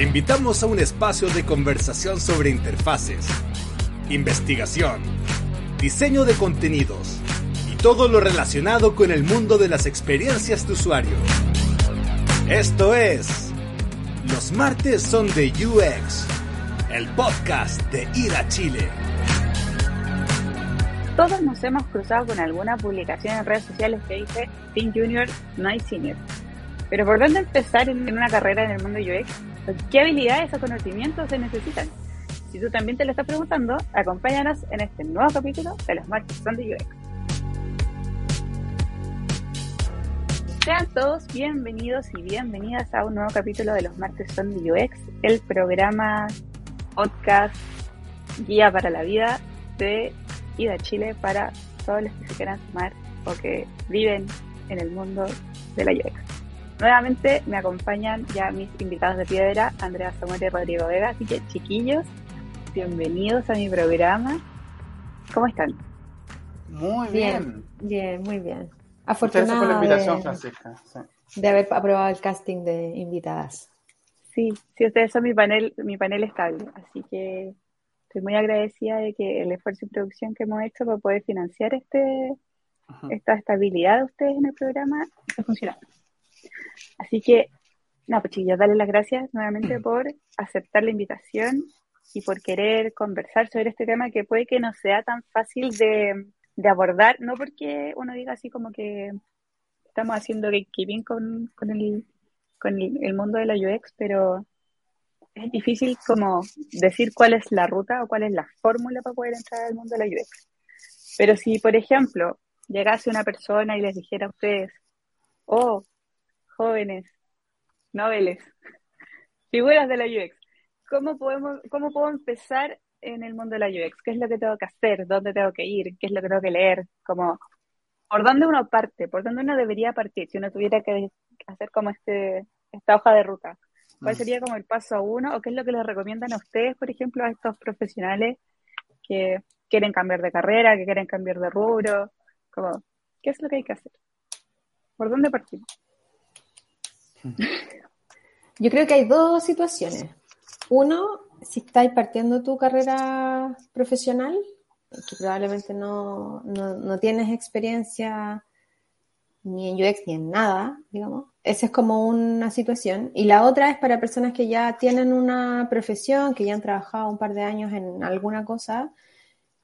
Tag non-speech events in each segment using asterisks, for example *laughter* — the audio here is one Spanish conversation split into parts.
Te invitamos a un espacio de conversación sobre interfaces, investigación, diseño de contenidos y todo lo relacionado con el mundo de las experiencias de usuario. Esto es Los martes son de UX, el podcast de Ir Chile. Todos nos hemos cruzado con alguna publicación en redes sociales que dice Teen Junior, no senior. Pero ¿por dónde empezar en una carrera en el mundo UX? ¿Qué habilidades o conocimientos se necesitan? Si tú también te lo estás preguntando, acompáñanos en este nuevo capítulo de los son de UX. Sean todos bienvenidos y bienvenidas a un nuevo capítulo de los martes son de UX, el programa, podcast, guía para la vida de Ida Chile para todos los que se quieran sumar o que viven en el mundo de la UX. Nuevamente me acompañan ya mis invitados de piedra, Andrea Samuel y Rodrigo Vega. Así que, chiquillos, bienvenidos a mi programa. ¿Cómo están? Muy bien. Bien, muy bien. Afortunada por la invitación, de, Francisca. De haber aprobado el casting de invitadas. Sí, sí, ustedes son mi panel, mi panel estable. Así que estoy muy agradecida de que el esfuerzo y producción que hemos hecho para poder financiar este, esta estabilidad de ustedes en el programa está funcionando. Así que, no, pues chicos, darles las gracias nuevamente *clears throat* por aceptar la invitación y por querer conversar sobre este tema que puede que no sea tan fácil de, abordar, no porque uno diga así como que estamos haciendo gatekeeping con, con, el, con el, mundo de la UX, pero es difícil como decir cuál es la ruta o cuál es la fórmula para poder entrar al mundo de la UX. Pero si, por ejemplo, llegase una persona y les dijera a ustedes, oh, jóvenes, noveles, figuras de la UX. ¿Cómo, podemos, ¿Cómo puedo empezar en el mundo de la UX? ¿Qué es lo que tengo que hacer? ¿Dónde tengo que ir? ¿Qué es lo que tengo que leer? Como, ¿Por dónde uno parte? ¿Por dónde uno debería partir si uno tuviera que hacer como este, esta hoja de ruta? ¿Cuál mm. sería como el paso a uno? ¿O qué es lo que les recomiendan a ustedes, por ejemplo, a estos profesionales que quieren cambiar de carrera, que quieren cambiar de rubro? Como, ¿Qué es lo que hay que hacer? ¿Por dónde partimos? Yo creo que hay dos situaciones. Uno, si estáis partiendo tu carrera profesional, que probablemente no, no, tienes experiencia ni en UX ni en nada, digamos. Esa es como una situación. Y la otra es para personas que ya tienen una profesión, que ya han trabajado un par de años en alguna cosa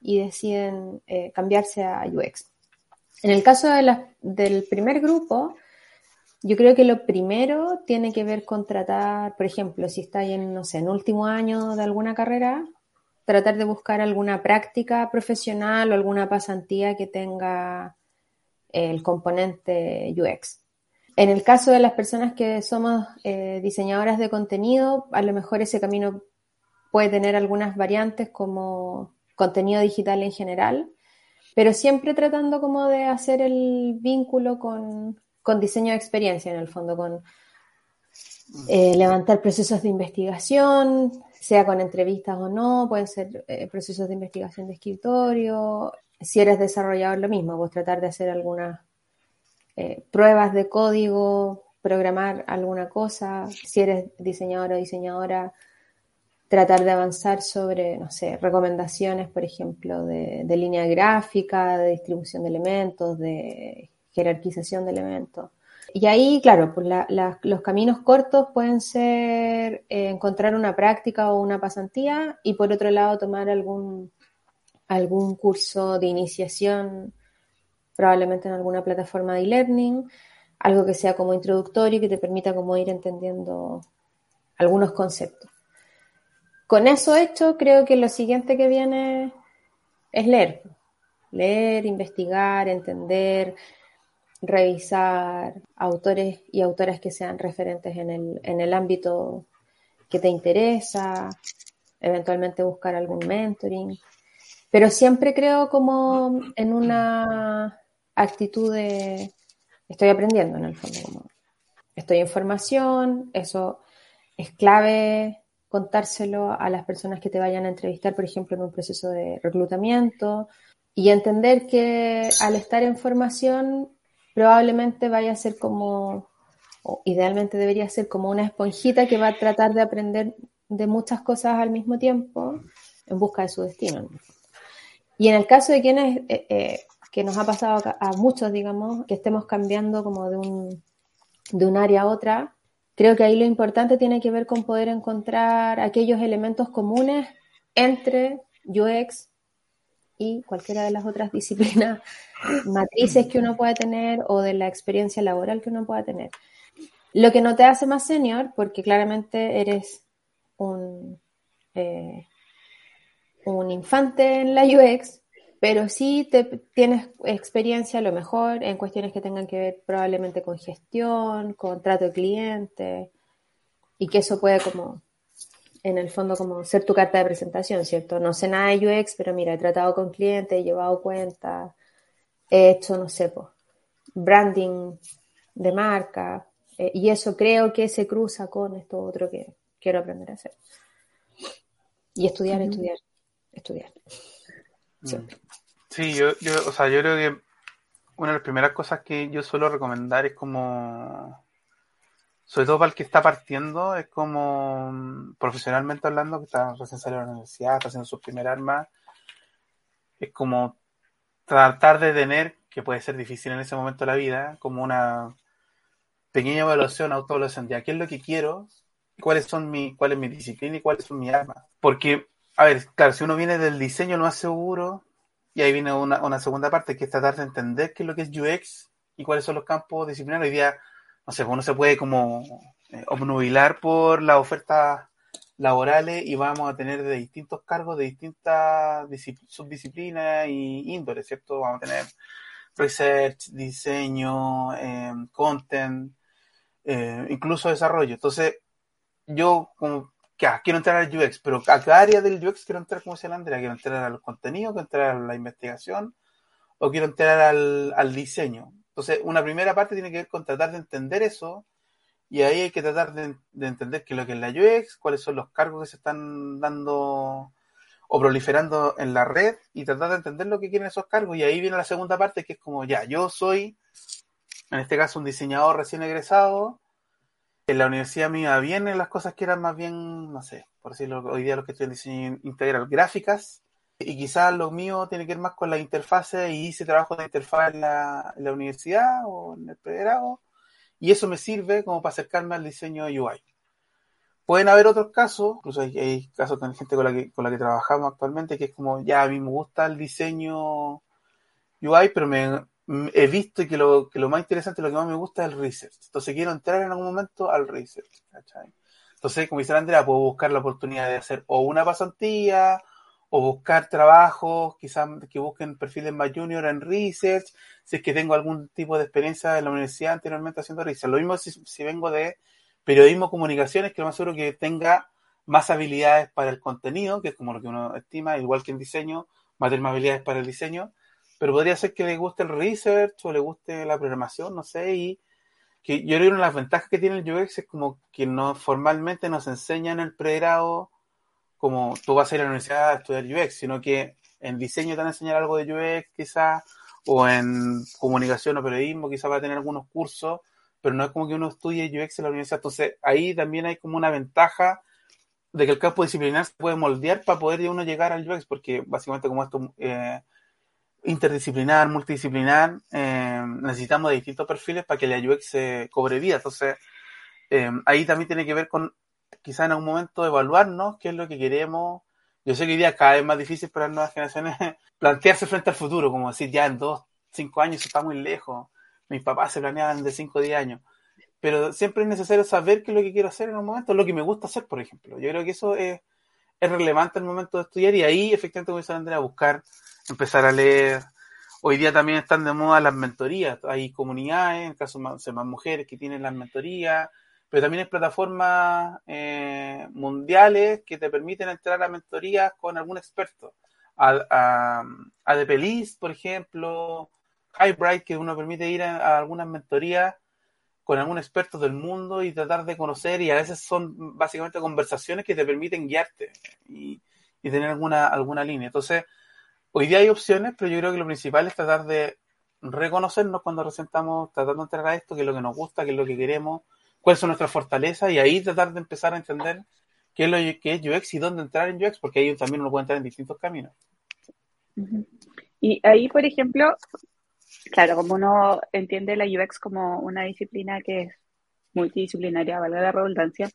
y deciden eh, cambiarse a UX. En el caso de del primer grupo, yo creo que lo primero tiene que ver con tratar, por ejemplo, si está en, no sé, en último año de alguna carrera, tratar de buscar alguna práctica profesional o alguna pasantía que tenga el componente UX. En el caso de las personas que somos eh, diseñadoras de contenido, a lo mejor ese camino puede tener algunas variantes como contenido digital en general, pero siempre tratando como de hacer el vínculo con, con diseño de experiencia en el fondo, con eh, levantar procesos de investigación, sea con entrevistas o no, pueden ser eh, procesos de investigación de escritorio. Si eres desarrollador, lo mismo, pues tratar de hacer algunas eh, pruebas de código, programar alguna cosa. Si eres diseñador o diseñadora, tratar de avanzar sobre, no sé, recomendaciones, por ejemplo, de, de línea gráfica, de distribución de elementos, de jerarquización de elementos. Y ahí, claro, pues los caminos cortos pueden ser eh, encontrar una práctica o una pasantía y por otro lado tomar algún, algún curso de iniciación, probablemente en alguna plataforma de e-learning, algo que sea como introductorio y que te permita como ir entendiendo algunos conceptos. Con eso hecho, creo que lo siguiente que viene es leer. Leer, investigar, entender, revisar autores y autoras que sean referentes en el, en el ámbito que te interesa, eventualmente buscar algún mentoring, pero siempre creo como en una actitud de estoy aprendiendo en el fondo, como estoy en formación, eso es clave contárselo a las personas que te vayan a entrevistar, por ejemplo, en un proceso de reclutamiento, y entender que al estar en formación probablemente vaya a ser como o idealmente debería ser como una esponjita que va a tratar de aprender de muchas cosas al mismo tiempo en busca de su destino. Y en el caso de quienes, eh, eh, que nos ha pasado a, muchos, digamos, que estemos cambiando como de un, de un área a otra, creo que ahí lo importante tiene que ver con poder encontrar aquellos elementos comunes entre UX y cualquiera de las otras *laughs* disciplinas matrices que uno pueda tener o de la experiencia laboral que uno pueda tener. Lo que no te hace más senior, porque claramente eres un, eh, un infante en la UX, pero sí te, tienes experiencia a lo mejor en cuestiones que tengan que ver probablemente con gestión, con trato de cliente, y que eso puede como, en el fondo, como ser tu carta de presentación, ¿cierto? No sé nada de UX, pero mira, he tratado con clientes, he llevado cuentas, he hecho, no sé, pues, branding de marca, eh, y eso creo que se cruza con esto otro que quiero aprender a hacer. Y estudiar, estudiar, estudiar. Mm. Sí, yo, yo, o sea, yo creo que una de las primeras cosas que yo suelo recomendar es como, sobre todo para el que está partiendo, es como mm, profesionalmente hablando, que está recién saliendo de la universidad, está haciendo su primer arma, es como tratar de tener, que puede ser difícil en ese momento de la vida, como una pequeña evaluación, autoevaluación, ya qué es lo que quiero, cuáles son mi, cuál es mi disciplina y cuáles son mis armas. Porque, a ver, claro, si uno viene del diseño no es seguro, y ahí viene una, una segunda parte, que es tratar de entender qué es lo que es UX y cuáles son los campos disciplinarios. Hoy día, no sé, uno se puede como eh, obnubilar por las ofertas laborales y vamos a tener de distintos cargos, de distintas subdisciplinas y índoles, ¿cierto? Vamos a tener research, diseño, eh, content, eh, incluso desarrollo. Entonces, yo como que quiero entrar al UX, pero a qué área del UX quiero entrar, como decía la Andrea, quiero entrar al contenido, quiero entrar a la investigación o quiero entrar al diseño. Entonces, una primera parte tiene que ver con tratar de entender eso y ahí hay que tratar de, de entender qué es lo que es la UX, cuáles son los cargos que se están dando o proliferando en la red y tratar de entender lo que quieren esos cargos. Y ahí viene la segunda parte que es como, ya, yo soy, en este caso, un diseñador recién egresado en la universidad me iba las cosas que eran más bien, no sé, por decirlo, hoy día lo que estoy en diseño integral, gráficas, y quizás lo mío tiene que ver más con la interfase y hice trabajo de interfaz en la, universidad o en el pregrado, y eso me sirve como para acercarme al diseño UI. Pueden haber otros casos, incluso hay, casos con gente con la, que, con la que trabajamos actualmente, que es como, ya a mí me gusta el diseño UI, pero me, he visto que lo, que lo más interesante, lo que más me gusta es el research. Entonces quiero entrar en algún momento al research. Entonces, como dice Andrea, puedo buscar la oportunidad de hacer o una pasantía o buscar trabajos, quizás que busquen perfiles más junior en research, si es que tengo algún tipo de experiencia en la universidad anteriormente haciendo research. Lo mismo si, si vengo de periodismo, comunicaciones, que lo más seguro que tenga más habilidades para el contenido, que es como lo que uno estima, igual que en diseño, va a tener más habilidades para el diseño pero podría ser que le guste el research o le guste la programación, no sé, y que yo creo que una de las ventajas que tiene el UX es como que no formalmente nos enseña en el pregrado como tú vas a ir a la universidad a estudiar UX, sino que en diseño te van a enseñar algo de UX quizás, o en comunicación o periodismo quizás va a tener algunos cursos, pero no es como que uno estudie UX en la universidad. Entonces ahí también hay como una ventaja de que el campo disciplinar se puede moldear para poder uno llegar al UX, porque básicamente como esto... Eh, interdisciplinar, multidisciplinar, eh, necesitamos de distintos perfiles para que la UX se cobre vida. Entonces, eh, ahí también tiene que ver con quizá en algún momento evaluarnos qué es lo que queremos. Yo sé que hoy día cada vez más difícil para las nuevas generaciones *laughs* plantearse frente al futuro, como decir, ya en dos, cinco años está muy lejos. Mis papás se planeaban de cinco o diez años. Pero siempre es necesario saber qué es lo que quiero hacer en un momento, lo que me gusta hacer, por ejemplo. Yo creo que eso es, es relevante el momento de estudiar y ahí efectivamente, como dice Andrea, buscar empezar a leer. Hoy día también están de moda las mentorías. Hay comunidades, en el caso de más mujeres que tienen las mentorías, pero también hay plataformas eh, mundiales que te permiten entrar a mentorías con algún experto. A, a, por ejemplo, Highbright, que uno permite ir a, algunas mentorías con algún experto del mundo y tratar de conocer, y a veces son básicamente conversaciones que te permiten guiarte y, y tener alguna, alguna línea. Entonces, hoy día hay opciones, pero yo creo que lo principal es tratar de reconocernos cuando recién estamos tratando de entrar a esto, qué es lo que nos gusta, qué es lo que queremos, cuáles son nuestras fortalezas y ahí tratar de empezar a entender qué es lo que es UX y dónde entrar en UX, porque ahí también uno puede entrar en distintos caminos. Y ahí, por ejemplo, claro, como uno entiende la UX como una disciplina que es multidisciplinaria, valga la redundancia,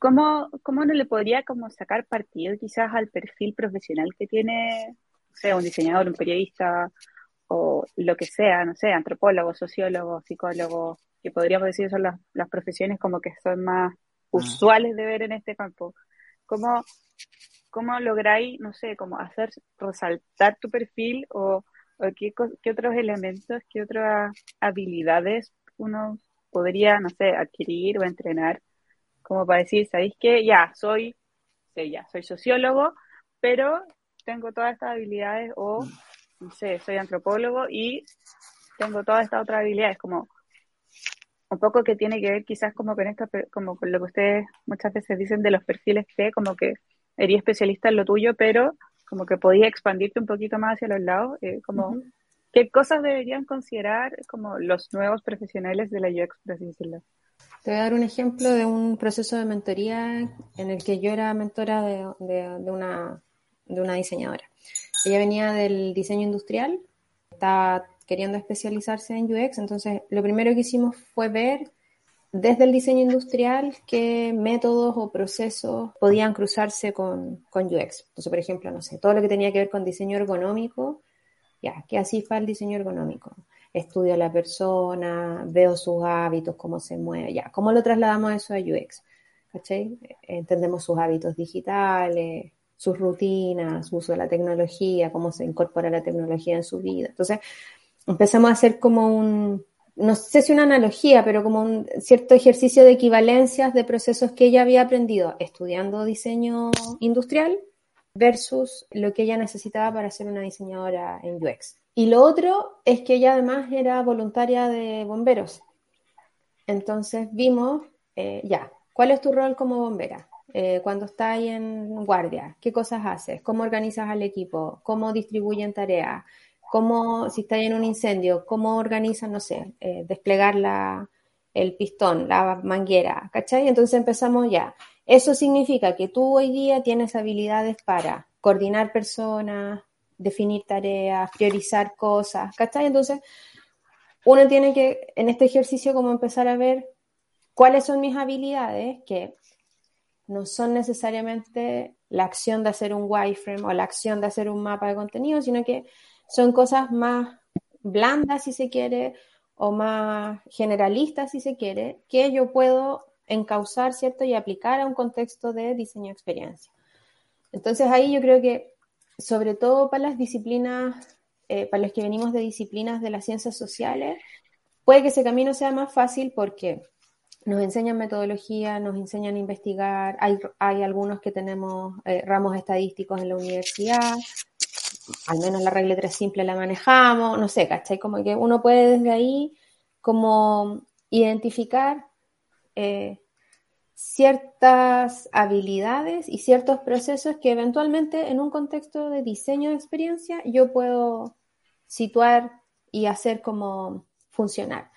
¿cómo, ¿cómo no le podría como sacar partido quizás al perfil profesional que tiene, sea, un diseñador, un periodista o lo que sea, no sé, antropólogo, sociólogo, psicólogo, que podríamos decir son las, las profesiones como que son más mm. usuales de ver en este campo. ¿Cómo, cómo lográis, no sé, como hacer resaltar tu perfil o, qué, qué, otros elementos, qué otras habilidades uno podría, no sé, adquirir o entrenar como para decir, ¿sabéis qué? Ya, soy, sí, ya, soy sociólogo, pero tengo todas estas habilidades o, no sé, soy antropólogo y tengo todas estas otras habilidades, como un poco que tiene que ver quizás como con esto, como con lo que ustedes muchas veces dicen de los perfiles que como que eres especialista en lo tuyo, pero como que podía expandirte un poquito más hacia los lados, eh, como qué cosas deberían considerar como los nuevos profesionales de la UX, por así decirlo. Te voy a dar un ejemplo de un proceso de mentoría en el que yo era mentora de, de, una, de una diseñadora. Ella venía del diseño industrial, estaba queriendo especializarse en UX, entonces lo primero que hicimos fue ver desde el diseño industrial qué métodos o procesos podían cruzarse con, con UX. Entonces, por ejemplo, no sé, todo lo que tenía que ver con diseño ergonómico, ya, ¿qué así fue el diseño ergonómico? Estudio a la persona, veo sus hábitos, cómo se mueve, ya, ¿cómo lo trasladamos eso a UX? ¿Cachai? Entendemos sus hábitos digitales, sus rutinas, su uso de la tecnología, cómo se incorpora la tecnología en su vida. Entonces, empezamos a hacer como un, no sé si una analogía, pero como un cierto ejercicio de equivalencias de procesos que ella había aprendido estudiando diseño industrial versus lo que ella necesitaba para ser una diseñadora en UX. Y lo otro es que ella además era voluntaria de bomberos. Entonces vimos, eh, ya, ¿cuál es tu rol como bombera? Eh, cuando estás en guardia, ¿qué cosas haces? ¿Cómo organizas al equipo? ¿Cómo distribuyen tareas? Cómo, si está en un incendio, cómo organizan, no sé, eh, desplegar la, el pistón, la manguera, ¿cachai? Entonces empezamos ya. Eso significa que tú hoy día tienes habilidades para coordinar personas, definir tareas, priorizar cosas, ¿cachai? Entonces, uno tiene que, en este ejercicio, como empezar a ver cuáles son mis habilidades, que no son necesariamente la acción de hacer un wireframe o la acción de hacer un mapa de contenido, sino que son cosas más blandas, si se quiere, o más generalistas, si se quiere, que yo puedo encauzar, ¿cierto? Y aplicar a un contexto de diseño experiencia. Entonces ahí yo creo que, sobre todo para las disciplinas, eh, para los que venimos de disciplinas de las ciencias sociales, puede que ese camino sea más fácil porque nos enseñan metodología, nos enseñan a investigar, hay, hay algunos que tenemos eh, ramos estadísticos en la universidad, al menos la regla 3 simple la manejamos, no sé, ¿cachai? Como que uno puede desde ahí como identificar eh, ciertas habilidades y ciertos procesos que eventualmente en un contexto de diseño de experiencia yo puedo situar y hacer como funcionar.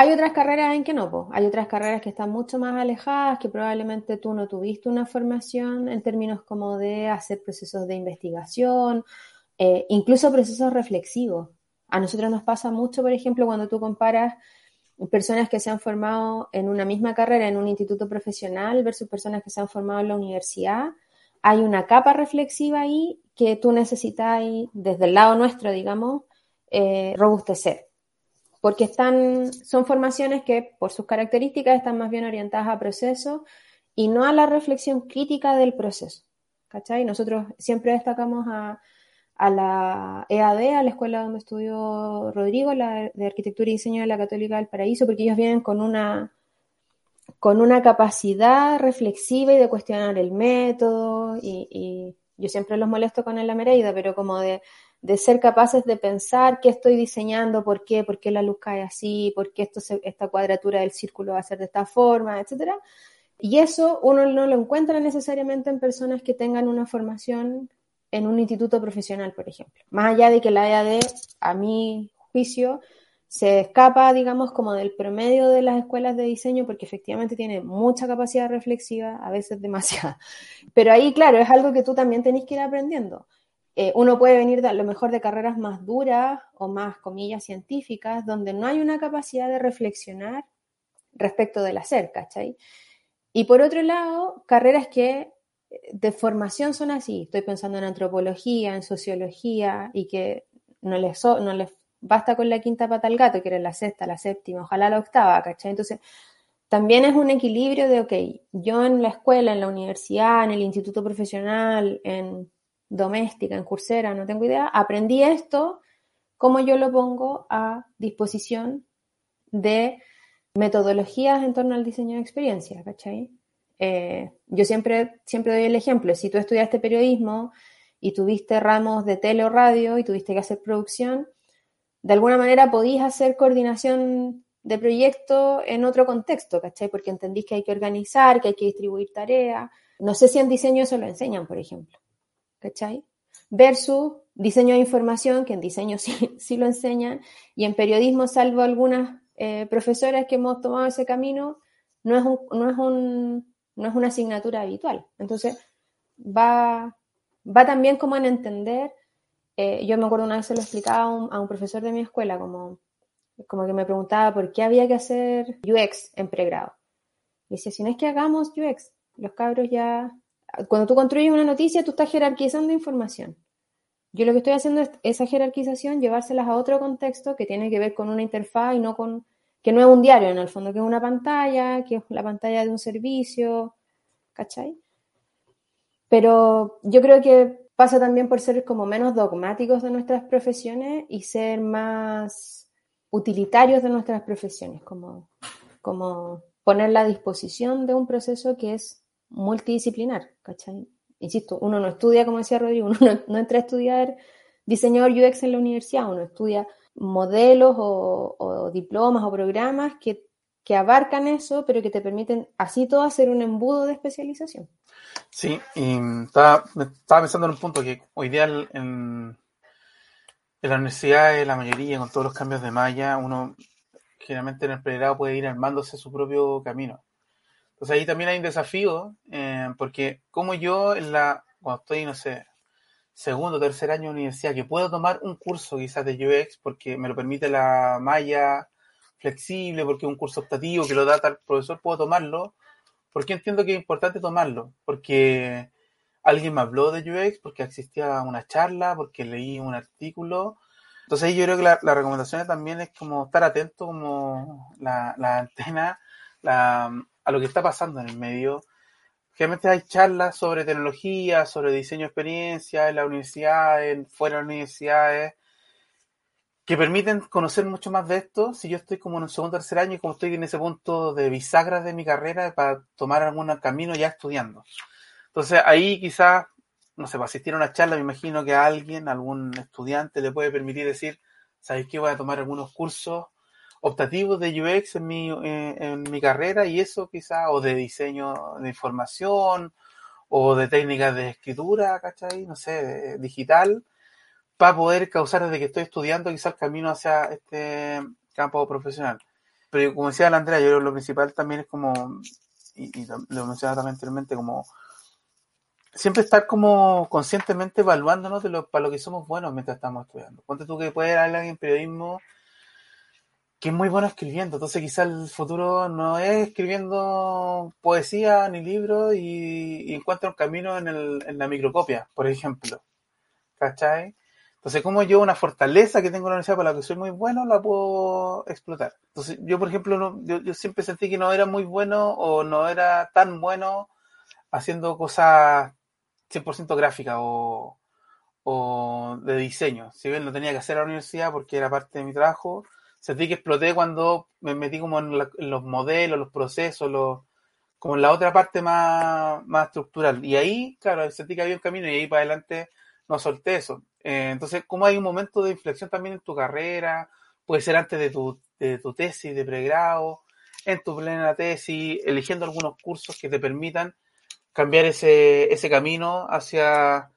Hay otras carreras en que no, hay otras carreras que están mucho más alejadas, que probablemente tú no tuviste una formación en términos como de hacer procesos de investigación, eh, incluso procesos reflexivos. A nosotros nos pasa mucho, por ejemplo, cuando tú comparas personas que se han formado en una misma carrera en un instituto profesional versus personas que se han formado en la universidad, hay una capa reflexiva ahí que tú necesitas, desde el lado nuestro, digamos, eh, robustecer porque están, son formaciones que por sus características están más bien orientadas a procesos y no a la reflexión crítica del proceso. ¿Cachai? Nosotros siempre destacamos a, a la EAD, a la escuela donde estudió Rodrigo, la de Arquitectura y Diseño de la Católica del Paraíso, porque ellos vienen con una, con una capacidad reflexiva y de cuestionar el método, y, y yo siempre los molesto con el Mereida, pero como de de ser capaces de pensar qué estoy diseñando, por qué, por qué la luz cae así, por qué esto esta cuadratura del círculo va a ser de esta forma, etcétera. Y eso uno no lo encuentra necesariamente en personas que tengan una formación en un instituto profesional, por ejemplo. Más allá de que la EAD, a mi juicio, se escapa, digamos, como del promedio de las escuelas de diseño porque efectivamente tiene mucha capacidad reflexiva, a veces demasiada. Pero ahí, claro, es algo que tú también tenés que ir aprendiendo. Eh, uno puede venir a lo mejor de carreras más duras o más, comillas, científicas, donde no hay una capacidad de reflexionar respecto del hacer, ¿cachai? Y por otro lado, carreras que eh, de formación son así. Estoy pensando en antropología, en sociología, y que no les, no les basta con la quinta pata al gato, que era la sexta, la séptima, ojalá la octava, ¿cachai? Entonces, también es un equilibrio de, ok, yo en la escuela, en la universidad, en el instituto profesional, en doméstica, en cursera, no tengo idea, aprendí esto, cómo yo lo pongo a disposición de metodologías en torno al diseño de experiencia, ¿cachai? Eh, yo siempre, siempre doy el ejemplo, si tú estudiaste periodismo y tuviste ramos de tele o radio y tuviste que hacer producción, de alguna manera podías hacer coordinación de proyecto en otro contexto, ¿cachai? Porque entendís que hay que organizar, que hay que distribuir tareas. No sé si en diseño eso lo enseñan, por ejemplo. ¿Cachai? Versus diseño de información, que en diseño *laughs* sí, sí lo enseñan, y en periodismo, salvo algunas eh, profesoras que hemos tomado ese camino, no es, un, no, es un, no es una asignatura habitual. Entonces, va, va también como en entender, eh, yo me acuerdo una vez se lo explicaba a un, profesor de mi escuela, como, como que me preguntaba por qué había que hacer UX en pregrado. Y decía, si no es que hagamos UX, los cabros ya cuando tú construyes una noticia, tú estás jerarquizando información. Yo lo que estoy haciendo es esa jerarquización, llevárselas a otro contexto que tiene que ver con una interfaz y no con, que no es un diario en el fondo, que es una pantalla, que es la pantalla de un servicio, ¿cachai? Pero yo creo que pasa también por ser como menos dogmáticos de nuestras profesiones y ser más utilitarios de nuestras profesiones, como, como ponerla a disposición de un proceso que es multidisciplinar, ¿cachai? Insisto, uno no estudia, como decía Rodrigo, uno no, entra a estudiar diseñador UX en la universidad, uno estudia modelos o, diplomas o programas que, que, abarcan eso, pero que te permiten así todo hacer un embudo de especialización. Sí, y estaba, pensando en un punto que hoy día en, en la universidad, la mayoría, con todos los cambios de malla, uno generalmente en el pregrado puede ir armándose su propio camino. Entonces ahí también hay un desafío, eh, porque como yo en la, cuando estoy, no sé, segundo tercer año de universidad, que puedo tomar un curso quizás de UX porque me lo permite la malla flexible, porque es un curso optativo que lo da tal profesor, puedo tomarlo, porque entiendo que es importante tomarlo, porque alguien me habló de UX, porque existía una charla, porque leí un artículo. Entonces yo creo que la, la recomendación también es como estar atento como la, la antena, la, a lo que está pasando en el medio. Generalmente hay charlas sobre tecnología, sobre diseño de experiencia en la universidad, fuera de las universidades, que permiten conocer mucho más de esto. Si yo estoy como en un segundo o tercer año y como estoy en ese punto de bisagra de mi carrera para tomar algún camino ya estudiando. Entonces ahí quizás, no sé, para asistir a una charla, me imagino que a alguien, algún estudiante le puede permitir decir, ¿sabéis qué? Voy a tomar algunos cursos optativos de UX en mi, eh, en mi carrera y eso quizá, o de diseño de información, o de técnicas de escritura, ¿cachai? No sé, digital, para poder causar desde que estoy estudiando quizás el camino hacia este campo profesional. Pero como decía la Andrea, yo creo que lo principal también es como, y, lo mencionaba también anteriormente, como siempre estar como conscientemente evaluándonos de lo, para lo que somos buenos mientras estamos estudiando. Ponte tú que puedes hablar en periodismo que es muy bueno escribiendo. Entonces quizá el futuro no es escribiendo poesía ni libros y, encuentra un camino en, el, en la microcopia, por ejemplo. ¿Cachai? Entonces, como yo una fortaleza que tengo en la universidad para la que soy muy bueno, la puedo explotar. Entonces, yo, por ejemplo, no, yo, yo, siempre sentí que no era muy bueno o no era tan bueno haciendo cosas 100% gráficas o, o de diseño. Si bien lo tenía que hacer a la universidad porque era parte de mi trabajo, sentí que exploté cuando me metí como en, los modelos, los procesos, los, como en la otra parte más, más estructural. Y ahí, claro, sentí que había un camino y ahí para adelante no solté eso. Eh, entonces, como hay un momento de inflexión también en tu carrera, puede ser antes de tu, de tu tesis de pregrado, en tu plena tesis, eligiendo algunos cursos que te permitan cambiar ese, ese camino hacia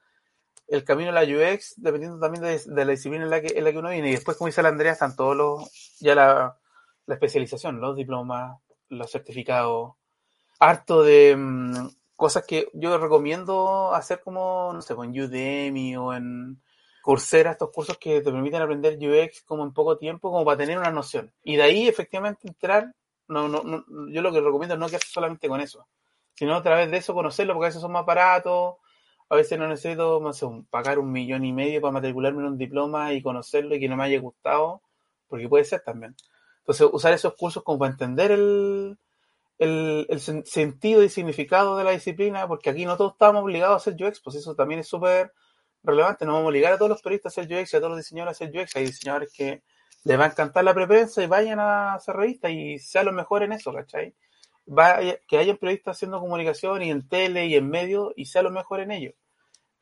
el camino de la UX, dependiendo también de, la disciplina en la, que, en la que uno viene. Y después, como dice la Andrea, están todos los, ya la, la especialización, los diplomas, los certificados, harto de mm, cosas que yo recomiendo hacer como, no sé, con Udemy o en Coursera, estos cursos que te permiten aprender UX como en poco tiempo, como para tener una noción. Y de ahí efectivamente entrar, no, no, no yo lo que recomiendo es no quedarse solamente con eso, sino a través de eso conocerlo, porque a veces son más baratos, a veces no necesito no sé, pagar un millón y medio para matricularme en un diploma y conocerlo y que no me haya gustado, porque puede ser también. Entonces, usar esos cursos como para entender el, sentido y significado de la disciplina, porque aquí no todos estamos obligados a hacer UX, pues eso también es súper relevante. No vamos a obligar a todos los periodistas a hacer UX y a todos los diseñadores a hacer UX. Hay diseñadores que les va a encantar la preprensa y vayan a hacer revistas y sean los mejores en eso, ¿cachai? que hayan periodistas haciendo comunicación y en tele y en medio y sean los mejores en ello.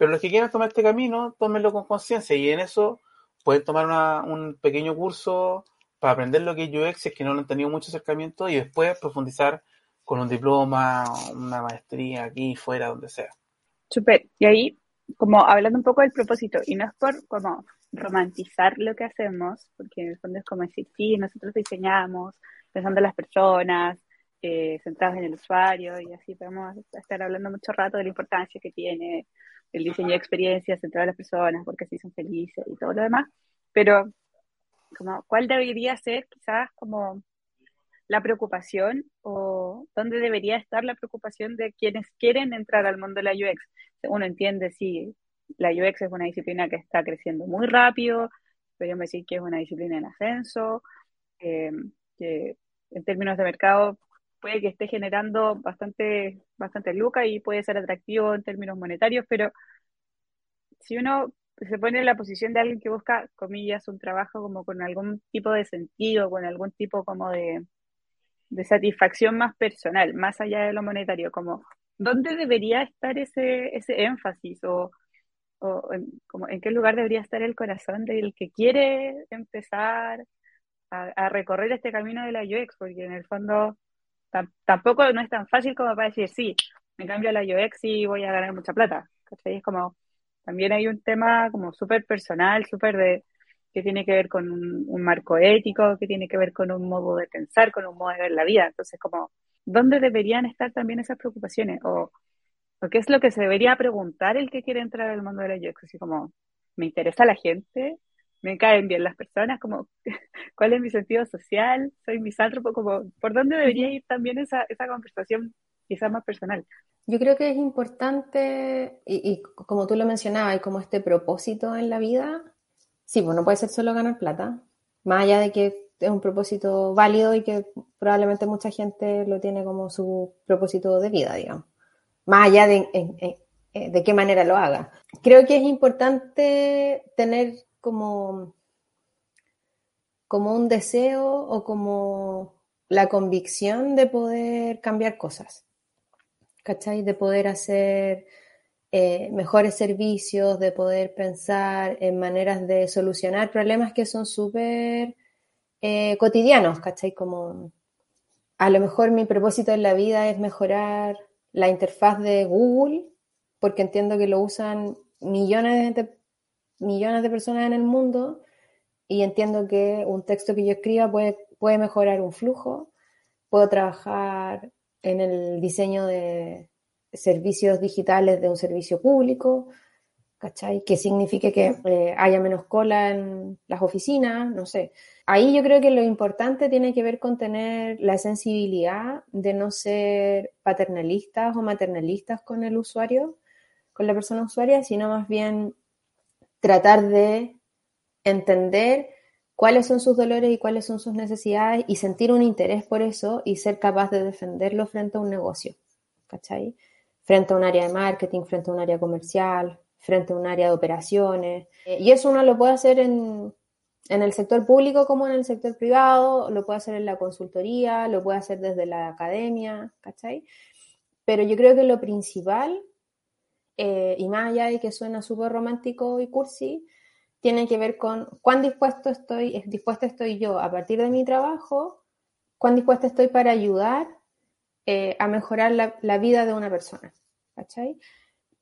Pero los que quieran tomar este camino, tómenlo con conciencia y en eso pueden tomar un pequeño curso para aprender lo que es UX, es que no han tenido mucho acercamiento, y después profundizar con un diploma, una maestría aquí, fuera, donde sea. Super. Y ahí, como hablando un poco del propósito, y no es por como romantizar lo que hacemos, porque en el fondo es como decir, sí, nosotros diseñamos pensando en las personas, eh, centrados en el usuario, y así podemos estar hablando mucho rato de la importancia que tiene el diseño de experiencias centrado en las personas, porque así son felices y todo lo demás. Pero como cuál debería ser quizás como la preocupación o dónde debería estar la preocupación de quienes quieren entrar al mundo de la UX. Uno entiende si la UX es una disciplina que está creciendo muy rápido, podríamos decir que es una disciplina en ascenso, eh, que en términos de mercado puede que esté generando bastante, bastante lucas y puede ser atractivo en términos monetarios, pero si uno se pone en la posición de alguien que busca, comillas, un trabajo como con algún tipo de sentido, con algún tipo como de, satisfacción más personal, más allá de lo monetario, como dónde debería estar ese, ese énfasis o, en, como, en qué lugar debería estar el corazón del que quiere empezar a, recorrer este camino de la UX, porque en el fondo tampoco no es tan fácil como para decir, sí, me cambio a la UX y voy a ganar mucha plata. Es como, también hay un tema como súper personal, súper de que tiene que ver con un, marco ético, que tiene que ver con un modo de pensar, con un modo de ver la vida. Entonces, como, ¿dónde deberían estar también esas preocupaciones? O, qué es lo que se debería preguntar el que quiere entrar al mundo de la UX? Así como, ¿me interesa la gente? ¿Me caen bien las personas? Como, *laughs* ¿Cuál es mi sentido social? ¿Soy misántropo? Como, ¿Por dónde debería ir también esa, esa conversación quizás más personal? Yo creo que es importante, y, como tú lo mencionabas, hay como este propósito en la vida. Sí, pues no puede ser solo ganar plata, más allá de que es un propósito válido y que probablemente mucha gente lo tiene como su propósito de vida, digamos. Más allá de, eh, de qué manera lo haga. Creo que es importante tener como, como un deseo o como la convicción de poder cambiar cosas. ¿cachai? De poder hacer eh, mejores servicios, de poder pensar en maneras de solucionar problemas que son súper eh, cotidianos, ¿cachai? Como a lo mejor mi propósito en la vida es mejorar la interfaz de Google, porque entiendo que lo usan millones de, millones de personas en el mundo y entiendo que un texto que yo escriba puede, puede mejorar un flujo, puedo trabajar en el diseño de servicios digitales de un servicio público, ¿cachai? Que signifique que eh, haya menos cola en las oficinas, no sé. Ahí yo creo que lo importante tiene que ver con tener la sensibilidad de no ser paternalistas o maternalistas con el usuario, con la persona usuaria, sino más bien tratar de entender cuáles son sus dolores y cuáles son sus necesidades y sentir un interés por eso y ser capaz de defenderlo frente a un negocio, ¿cachai? Frente a un área de marketing, frente a un área comercial, frente a un área de operaciones. Eh, y eso uno lo puede hacer en, en el sector público como en el sector privado, lo puede hacer en la consultoría, lo puede hacer desde la academia, ¿cachai? Pero yo creo que lo principal, eh, y más allá de que suena súper romántico y cursi, tiene que ver con cuán dispuesto estoy, dispuesta estoy yo a partir de mi trabajo, cuán dispuesta estoy para ayudar eh, a mejorar la, vida de una persona. ¿Cachai?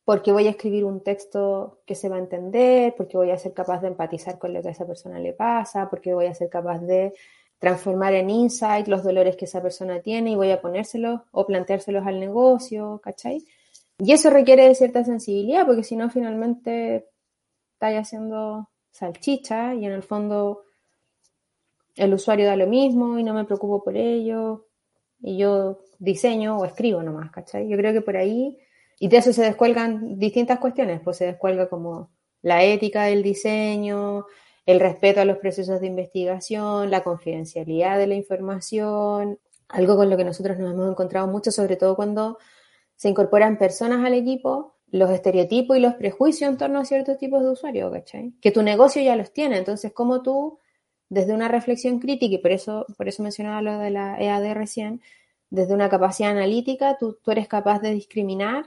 porque voy a escribir un texto que se va a entender, porque voy a ser capaz de empatizar con lo que a esa persona le pasa, porque voy a ser capaz de transformar en insight los dolores que esa persona tiene y voy a ponérselos o planteárselos al negocio, ¿cachai? Y eso requiere de cierta sensibilidad, porque si no, finalmente estáis haciendo salchicha y en el fondo el usuario da lo mismo y no me preocupo por ello y yo diseño o escribo nomás, ¿cachai? Yo creo que por ahí, y de eso se descuelgan distintas cuestiones, pues se descuelga como la ética del diseño, el respeto a los procesos de investigación, la confidencialidad de la información, algo con lo que nosotros nos hemos encontrado mucho, sobre todo cuando se incorporan personas al equipo, los estereotipos y los prejuicios en torno a ciertos tipos de usuarios, ¿cachai? Que tu negocio ya los tiene, entonces, ¿cómo tú, desde una reflexión crítica, y por eso, por eso mencionaba lo de la EAD recién, desde una capacidad analítica, tú, tú eres capaz de discriminar,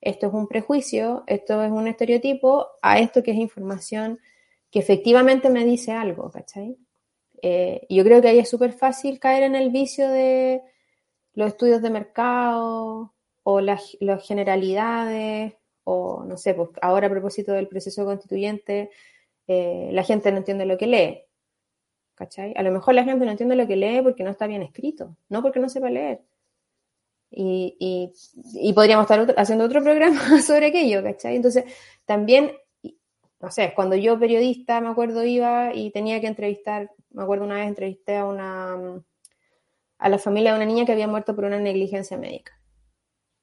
esto es un prejuicio, esto es un estereotipo, a esto que es información que efectivamente me dice algo, ¿cachai? Eh, yo creo que ahí es súper fácil caer en el vicio de los estudios de mercado o las, generalidades, o no sé, pues ahora a propósito del proceso constituyente, eh, la gente no entiende lo que lee. ¿Cachai? A lo mejor la gente no entiende lo que lee porque no está bien escrito, no porque no sepa leer. Y, y podríamos estar haciendo otro programa *laughs* sobre aquello, ¿cachai? Entonces, también no sé, cuando yo periodista, me acuerdo, iba y tenía que entrevistar, me acuerdo una vez entrevisté a una, a la familia de una niña que había muerto por una negligencia médica.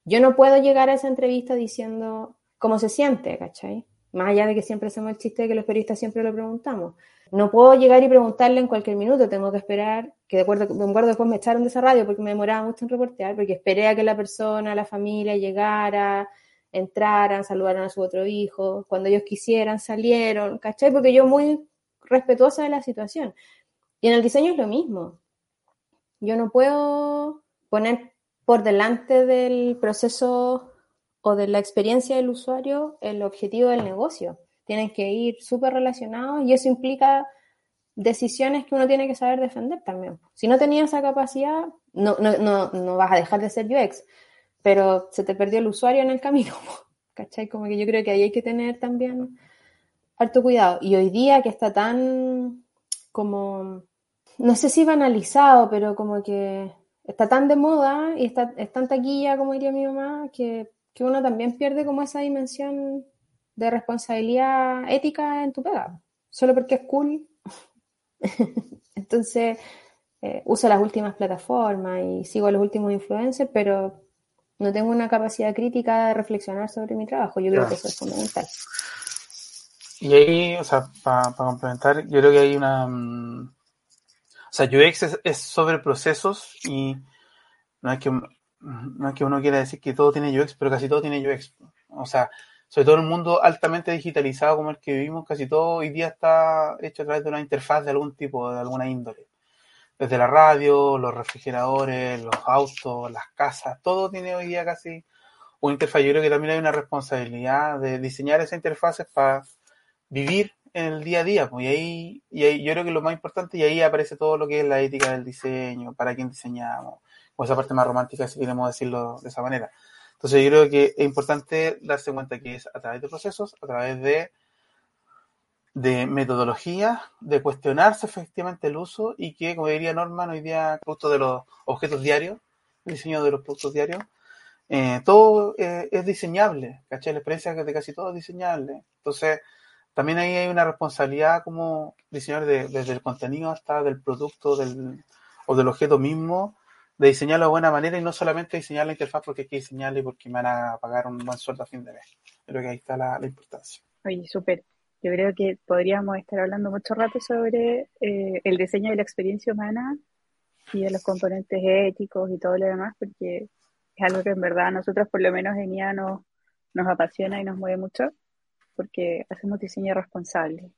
Yo no puedo llegar a esa entrevista diciendo cómo se siente, ¿cachai? Más allá de que siempre hacemos el chiste de que los periodistas siempre lo preguntamos. No puedo llegar y preguntarle en cualquier minuto, tengo que esperar, que de acuerdo, me acuerdo después me echaron de esa radio porque me demoraba mucho en reportear, porque esperé a que la persona, la familia llegara, entraran, saludaran a su otro hijo, cuando ellos quisieran, salieron, ¿cachai? Porque yo muy respetuosa de la situación. Y en el diseño es lo mismo. Yo no puedo poner por delante del proceso o de la experiencia del usuario el objetivo del negocio. Tienen que ir súper relacionados y eso implica decisiones que uno tiene que saber defender también. Si no tenías esa capacidad, no, no, no, no vas a dejar de ser UX, pero se te perdió el usuario en el camino, *laughs* ¿cachai? Como que yo creo que ahí hay que tener también harto cuidado. Y hoy día que está tan como, no sé si banalizado, pero como que está tan de moda y está, es tan taquilla, como diría mi mamá, que, que uno también pierde como esa dimensión de responsabilidad ética en tu pega, solo porque es cool. *laughs* Entonces, eh, uso las últimas plataformas y sigo a los últimos influencers, pero no tengo una capacidad crítica de reflexionar sobre mi trabajo. Yo creo que eso es fundamental. Y ahí, o sea, para complementar, yo creo que hay una... O sea, UX es, sobre procesos y no es, que, no es que uno quiera decir que todo tiene UX, pero casi todo tiene UX. O sea, sobre todo en un mundo altamente digitalizado como el que vivimos, casi todo hoy día está hecho a través de una interfaz de algún tipo, de alguna índole desde la radio, los refrigeradores, los autos, las casas, todo tiene hoy día casi un interfaz. Yo creo que también hay una responsabilidad de diseñar esas interfaces para vivir en el día a día. Pues, y, ahí, y ahí yo creo que lo más importante, y ahí aparece todo lo que es la ética del diseño, para quién diseñamos, o esa parte más romántica, si queremos decirlo de esa manera. Entonces yo creo que es importante darse cuenta que es a través de procesos, a través de de metodología, de cuestionarse efectivamente el uso y que, como diría Norman, hoy día, producto de los objetos diarios, el diseño de los productos diarios, eh, todo eh, es diseñable, ¿cachai? La experiencia de casi todo es diseñable. Entonces, también ahí hay una responsabilidad como diseñador desde el contenido hasta del producto del, o del objeto mismo, de diseñarlo de buena manera y no solamente diseñar la interfaz porque hay que diseñarla y porque me van a pagar un buen sueldo a fin de mes. Creo que ahí está la, la importancia. Oye, súper. Yo creo que podríamos estar hablando mucho rato sobre eh, el diseño de la experiencia humana y de los componentes éticos y todo lo demás, porque es algo que en verdad a nosotros por lo menos en IA nos, nos apasiona y nos mueve mucho, porque hacemos diseño responsable.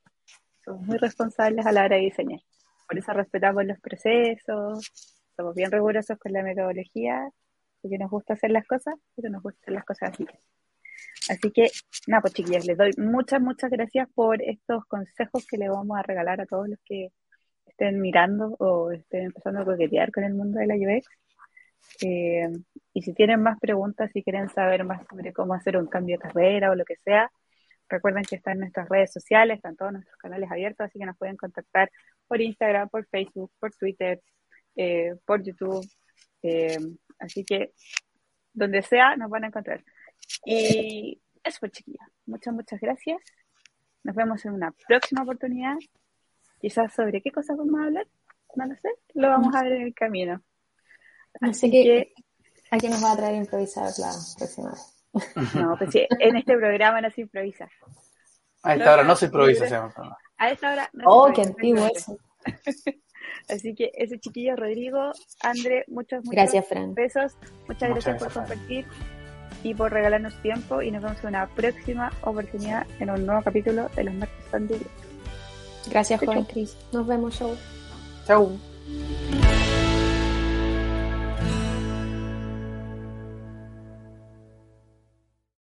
Somos muy responsables a la hora de diseñar. Por eso respetamos los procesos, somos bien rigurosos con la metodología, porque nos gusta hacer las cosas, pero nos gusta hacer las cosas así. Así que, nada, pues chiquillas, les doy muchas, muchas gracias por estos consejos que le vamos a regalar a todos los que estén mirando o estén empezando a coquetear con el mundo de la UX. Eh, Y si tienen más preguntas, si quieren saber más sobre cómo hacer un cambio de carrera o lo que sea, recuerden que están en nuestras redes sociales, están todos nuestros canales abiertos, así que nos pueden contactar por Instagram, por Facebook, por Twitter, eh, por YouTube. Eh, así que donde sea nos van a encontrar. Y eso fue chiquilla. Muchas, muchas gracias. Nos vemos en una próxima oportunidad. Quizás sobre qué cosas vamos a hablar, no lo sé, lo vamos a ver en el camino. Así, que, ¿a quién nos va a traer improvisar la próxima vez? *laughs* No, pues sí, en este programa no se improvisa. A esta hora no se improvisa, A esta hora no Oh, qué antiguo eso. *laughs* Así que ese chiquillo, Rodrigo, André, muchos, muchos gracias, Fran. besos. Muchas, gracias por compartir y por regalarnos tiempo. Y nos vemos en una próxima oportunidad en un nuevo capítulo de Los Martes Son Gracias, joven Cris. Nos vemos, show. Chau.